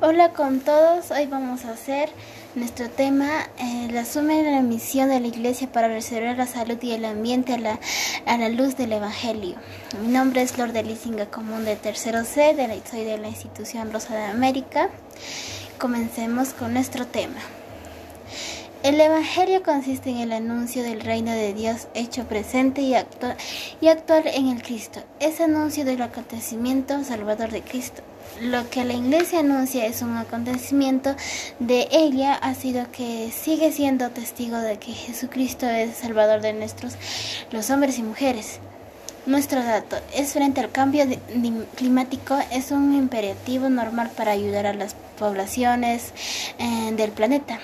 Hola con todos, hoy vamos a hacer nuestro tema, eh, la suma de la misión de la Iglesia para reservar la salud y el ambiente a la, a la luz del Evangelio. Mi nombre es Lord Lisinga Común de Tercero C, de la, soy de la institución Rosa de América. Comencemos con nuestro tema. El Evangelio consiste en el anuncio del reino de Dios hecho presente y actual, y actual en el Cristo. Es anuncio del acontecimiento salvador de Cristo. Lo que la iglesia anuncia es un acontecimiento de ella, ha sido que sigue siendo testigo de que Jesucristo es salvador de nuestros, los hombres y mujeres. Nuestro dato es frente al cambio climático, es un imperativo normal para ayudar a las poblaciones eh, del planeta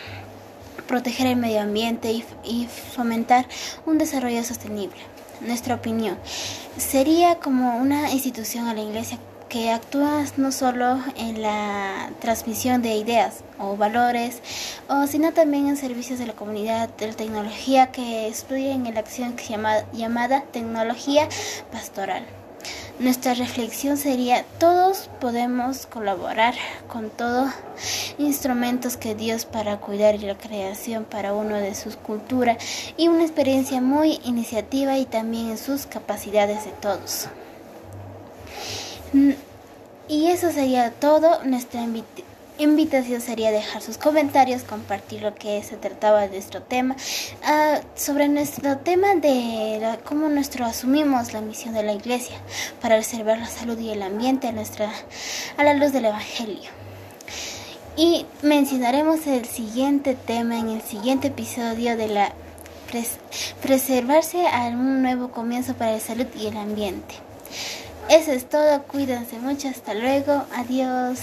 proteger el medio ambiente y, fomentar un desarrollo sostenible. Nuestra opinión sería como una institución a la Iglesia que actúa no solo en la transmisión de ideas o valores, o sino también en servicios de la comunidad de la tecnología que estudia en la acción llamada tecnología pastoral. Nuestra reflexión sería, todos podemos colaborar con todos instrumentos que Dios para cuidar la creación para uno de sus culturas y una experiencia muy iniciativa y también en sus capacidades de todos. Y eso sería todo. Nuestra invitación sería dejar sus comentarios, compartir lo que se trataba de nuestro tema, uh, sobre nuestro tema de cómo nuestro asumimos la misión de la iglesia para preservar la salud y el ambiente a, nuestra, a la luz del Evangelio. Y mencionaremos el siguiente tema en el siguiente episodio de la pres preservarse a un nuevo comienzo para la salud y el ambiente. Eso es todo, cuídense mucho, hasta luego, adiós.